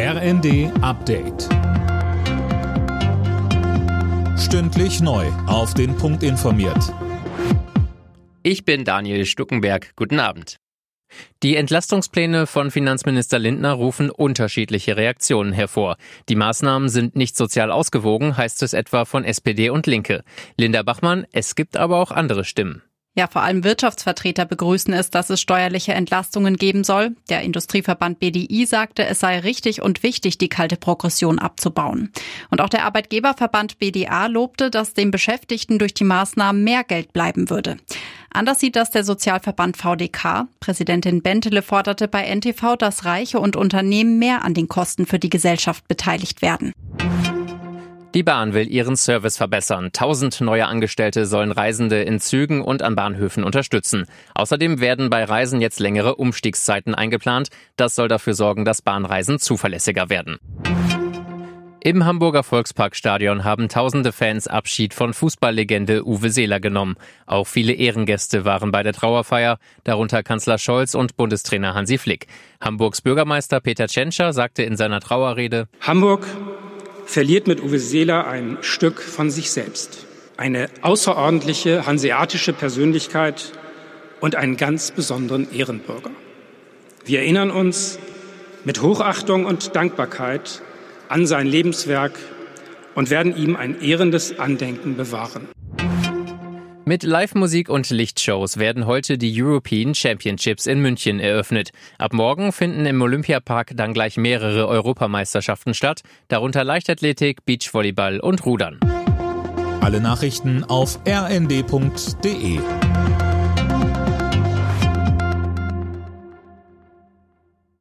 RND Update. Stündlich neu. Auf den Punkt informiert. Ich bin Daniel Stuckenberg. Guten Abend. Die Entlastungspläne von Finanzminister Lindner rufen unterschiedliche Reaktionen hervor. Die Maßnahmen sind nicht sozial ausgewogen, heißt es etwa von SPD und Linke. Linda Bachmann, es gibt aber auch andere Stimmen. Ja, vor allem Wirtschaftsvertreter begrüßen es, dass es steuerliche Entlastungen geben soll. Der Industrieverband BDI sagte, es sei richtig und wichtig, die kalte Progression abzubauen. Und auch der Arbeitgeberverband BDA lobte, dass den Beschäftigten durch die Maßnahmen mehr Geld bleiben würde. Anders sieht das der Sozialverband VDK. Präsidentin Bentele forderte bei NTV, dass Reiche und Unternehmen mehr an den Kosten für die Gesellschaft beteiligt werden. Die Bahn will ihren Service verbessern. Tausend neue Angestellte sollen Reisende in Zügen und an Bahnhöfen unterstützen. Außerdem werden bei Reisen jetzt längere Umstiegszeiten eingeplant. Das soll dafür sorgen, dass Bahnreisen zuverlässiger werden. Im Hamburger Volksparkstadion haben tausende Fans Abschied von Fußballlegende Uwe Seeler genommen. Auch viele Ehrengäste waren bei der Trauerfeier, darunter Kanzler Scholz und Bundestrainer Hansi Flick. Hamburgs Bürgermeister Peter Tschentscher sagte in seiner Trauerrede, Hamburg verliert mit Uwe Seeler ein Stück von sich selbst. Eine außerordentliche hanseatische Persönlichkeit und einen ganz besonderen Ehrenbürger. Wir erinnern uns mit Hochachtung und Dankbarkeit an sein Lebenswerk und werden ihm ein ehrendes Andenken bewahren. Mit Live-Musik und Lichtshows werden heute die European Championships in München eröffnet. Ab morgen finden im Olympiapark dann gleich mehrere Europameisterschaften statt, darunter Leichtathletik, Beachvolleyball und Rudern. Alle Nachrichten auf rnd.de